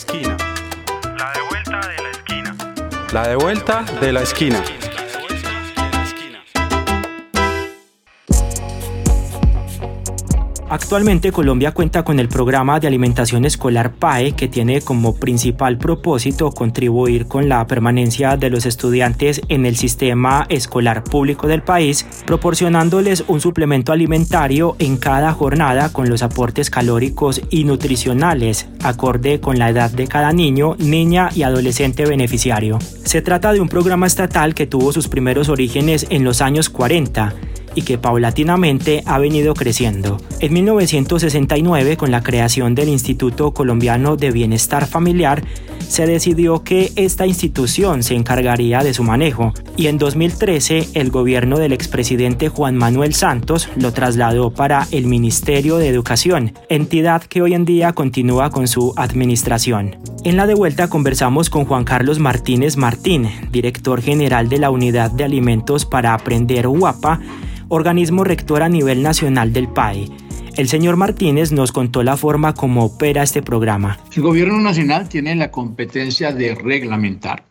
esquina. La de vuelta de la esquina. La de vuelta de la esquina. Actualmente Colombia cuenta con el programa de alimentación escolar PAE que tiene como principal propósito contribuir con la permanencia de los estudiantes en el sistema escolar público del país, proporcionándoles un suplemento alimentario en cada jornada con los aportes calóricos y nutricionales, acorde con la edad de cada niño, niña y adolescente beneficiario. Se trata de un programa estatal que tuvo sus primeros orígenes en los años 40 y que paulatinamente ha venido creciendo. En 1969, con la creación del Instituto Colombiano de Bienestar Familiar, se decidió que esta institución se encargaría de su manejo y en 2013 el gobierno del expresidente Juan Manuel Santos lo trasladó para el Ministerio de Educación, entidad que hoy en día continúa con su administración. En la de vuelta conversamos con Juan Carlos Martínez Martín, director general de la Unidad de Alimentos para Aprender UAPA, organismo rector a nivel nacional del PAE. El señor Martínez nos contó la forma como opera este programa. El gobierno nacional tiene la competencia de reglamentar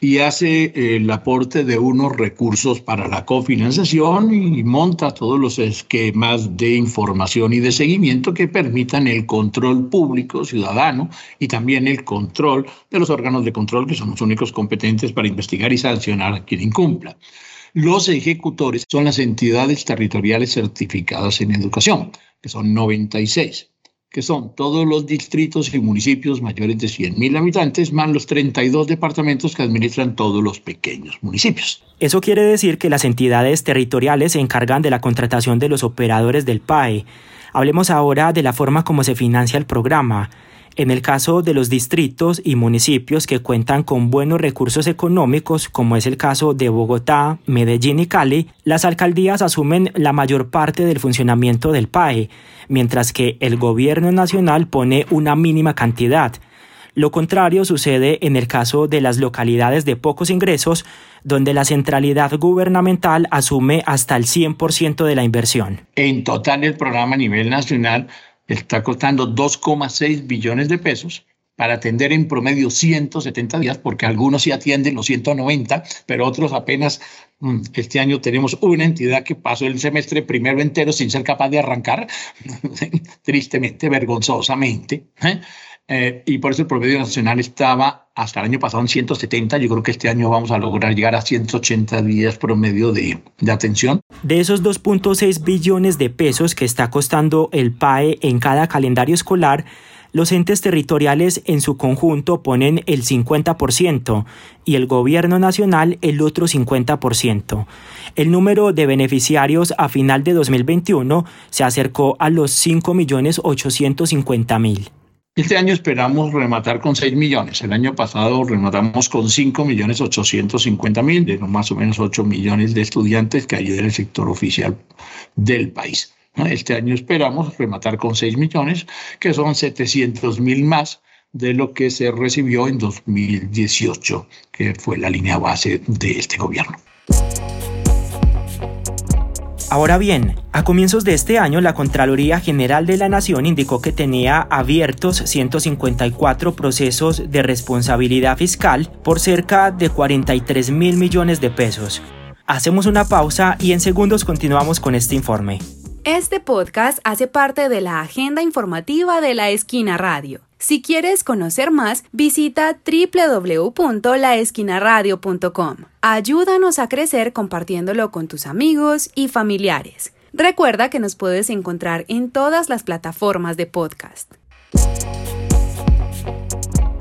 y hace el aporte de unos recursos para la cofinanciación y monta todos los esquemas de información y de seguimiento que permitan el control público ciudadano y también el control de los órganos de control que son los únicos competentes para investigar y sancionar a quien incumpla. Los ejecutores son las entidades territoriales certificadas en educación, que son 96, que son todos los distritos y municipios mayores de 100.000 habitantes, más los 32 departamentos que administran todos los pequeños municipios. Eso quiere decir que las entidades territoriales se encargan de la contratación de los operadores del PAE. Hablemos ahora de la forma como se financia el programa. En el caso de los distritos y municipios que cuentan con buenos recursos económicos, como es el caso de Bogotá, Medellín y Cali, las alcaldías asumen la mayor parte del funcionamiento del PAE, mientras que el gobierno nacional pone una mínima cantidad. Lo contrario sucede en el caso de las localidades de pocos ingresos, donde la centralidad gubernamental asume hasta el 100% de la inversión. En total, el programa a nivel nacional está costando 2,6 billones de pesos para atender en promedio 170 días, porque algunos sí atienden los 190, pero otros apenas mm, este año tenemos una entidad que pasó el semestre primero entero sin ser capaz de arrancar, tristemente, vergonzosamente. ¿eh? Eh, y por eso el promedio nacional estaba hasta el año pasado en 170. Yo creo que este año vamos a lograr llegar a 180 días promedio de, de atención. De esos 2.6 billones de pesos que está costando el PAE en cada calendario escolar, los entes territoriales en su conjunto ponen el 50% y el gobierno nacional el otro 50%. El número de beneficiarios a final de 2021 se acercó a los 5.850.000. Este año esperamos rematar con 6 millones. El año pasado rematamos con 5 millones 850 mil, de más o menos 8 millones de estudiantes que hay en el sector oficial del país. Este año esperamos rematar con 6 millones, que son 700 mil más de lo que se recibió en 2018, que fue la línea base de este gobierno. Ahora bien, a comienzos de este año la Contraloría General de la Nación indicó que tenía abiertos 154 procesos de responsabilidad fiscal por cerca de 43 mil millones de pesos. Hacemos una pausa y en segundos continuamos con este informe. Este podcast hace parte de la agenda informativa de la Esquina Radio. Si quieres conocer más, visita www.laesquinaradio.com. Ayúdanos a crecer compartiéndolo con tus amigos y familiares. Recuerda que nos puedes encontrar en todas las plataformas de podcast.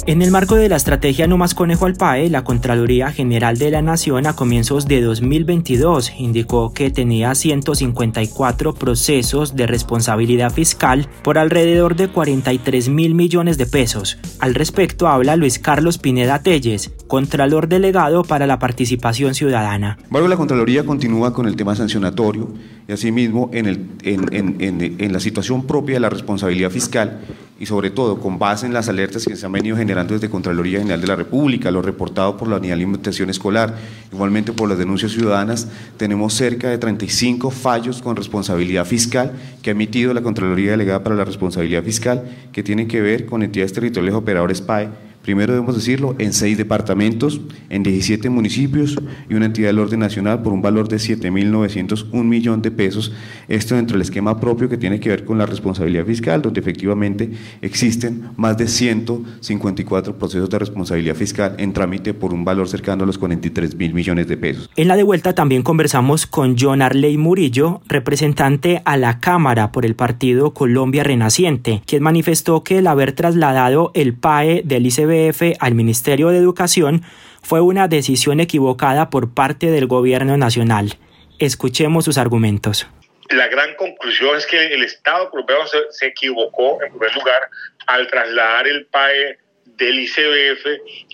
En el marco de la estrategia No Más Conejo al PAE, la Contraloría General de la Nación a comienzos de 2022 indicó que tenía 154 procesos de responsabilidad fiscal por alrededor de 43 mil millones de pesos. Al respecto habla Luis Carlos Pineda Telles, Contralor Delegado para la Participación Ciudadana. Bueno, la Contraloría continúa con el tema sancionatorio y asimismo en, en la situación propia de la responsabilidad fiscal y sobre todo con base en las alertas que se han venido generando desde Contraloría General de la República, lo reportado por la Unidad de Alimentación Escolar, igualmente por las denuncias ciudadanas, tenemos cerca de 35 fallos con responsabilidad fiscal que ha emitido la Contraloría Delegada para la Responsabilidad Fiscal que tienen que ver con entidades territoriales operadores PAE primero debemos decirlo, en seis departamentos, en 17 municipios y una entidad del orden nacional por un valor de 7.901 millón de pesos. Esto dentro del esquema propio que tiene que ver con la responsabilidad fiscal, donde efectivamente existen más de 154 procesos de responsabilidad fiscal en trámite por un valor cercano a los 43 mil millones de pesos. En la de vuelta también conversamos con John Arley Murillo, representante a la Cámara por el partido Colombia Renaciente, quien manifestó que el haber trasladado el PAE del ICB al Ministerio de Educación fue una decisión equivocada por parte del gobierno nacional. Escuchemos sus argumentos. La gran conclusión es que el Estado colombiano se, equivocó, en primer lugar, al trasladar el PAE del ICBF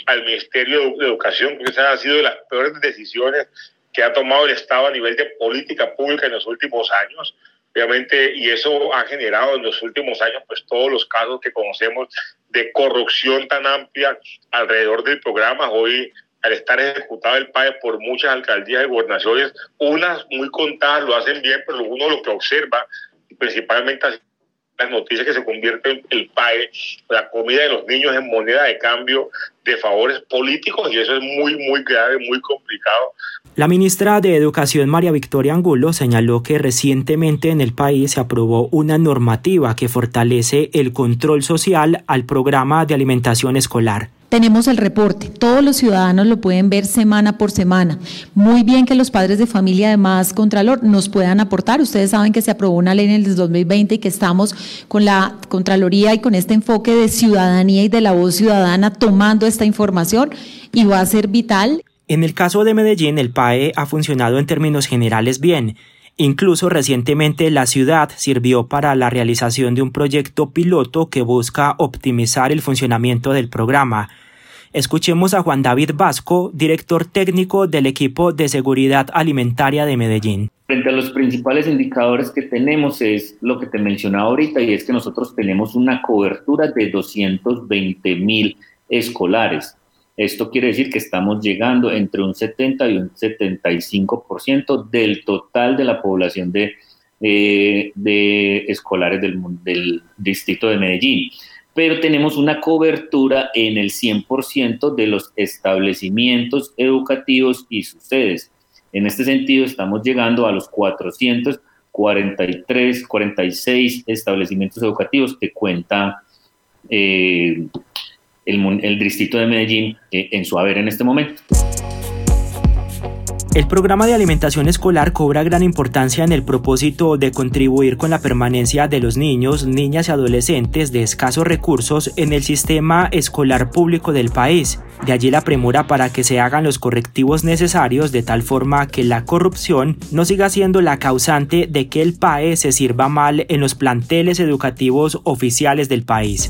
al Ministerio de Educación, porque esa ha sido de las peores decisiones que ha tomado el Estado a nivel de política pública en los últimos años. Obviamente, y eso ha generado en los últimos años, pues todos los casos que conocemos de corrupción tan amplia alrededor del programa. Hoy, al estar ejecutado el PAE por muchas alcaldías y gobernaciones, unas muy contadas lo hacen bien, pero uno lo que observa, principalmente las noticias que se convierte el PAE, la comida de los niños en moneda de cambio de favores políticos y eso es muy, muy grave, muy complicado. La ministra de Educación María Victoria Angulo señaló que recientemente en el país se aprobó una normativa que fortalece el control social al programa de alimentación escolar tenemos el reporte. Todos los ciudadanos lo pueden ver semana por semana. Muy bien que los padres de familia, además, Contralor, nos puedan aportar. Ustedes saben que se aprobó una ley en el 2020 y que estamos con la Contraloría y con este enfoque de ciudadanía y de la voz ciudadana tomando esta información y va a ser vital. En el caso de Medellín, el PAE ha funcionado en términos generales bien. Incluso recientemente la ciudad sirvió para la realización de un proyecto piloto que busca optimizar el funcionamiento del programa. Escuchemos a Juan David Vasco, director técnico del equipo de seguridad alimentaria de Medellín. Frente a los principales indicadores que tenemos es lo que te mencionaba ahorita y es que nosotros tenemos una cobertura de 220 mil escolares. Esto quiere decir que estamos llegando entre un 70 y un 75% del total de la población de, eh, de escolares del, distrito de Medellín pero tenemos una cobertura en el 100% de los establecimientos educativos y sus sedes. En este sentido, estamos llegando a los 443, 46 establecimientos educativos que cuenta eh, el, el, de Medellín eh, en su haber en este momento. El programa de alimentación escolar cobra gran importancia en el propósito de contribuir con la permanencia de los niños, niñas y adolescentes de escasos recursos en el sistema escolar público del país. De allí la premura para que se hagan los correctivos necesarios de tal forma que la corrupción no siga siendo la causante de que el PAE se sirva mal en los planteles educativos oficiales del país.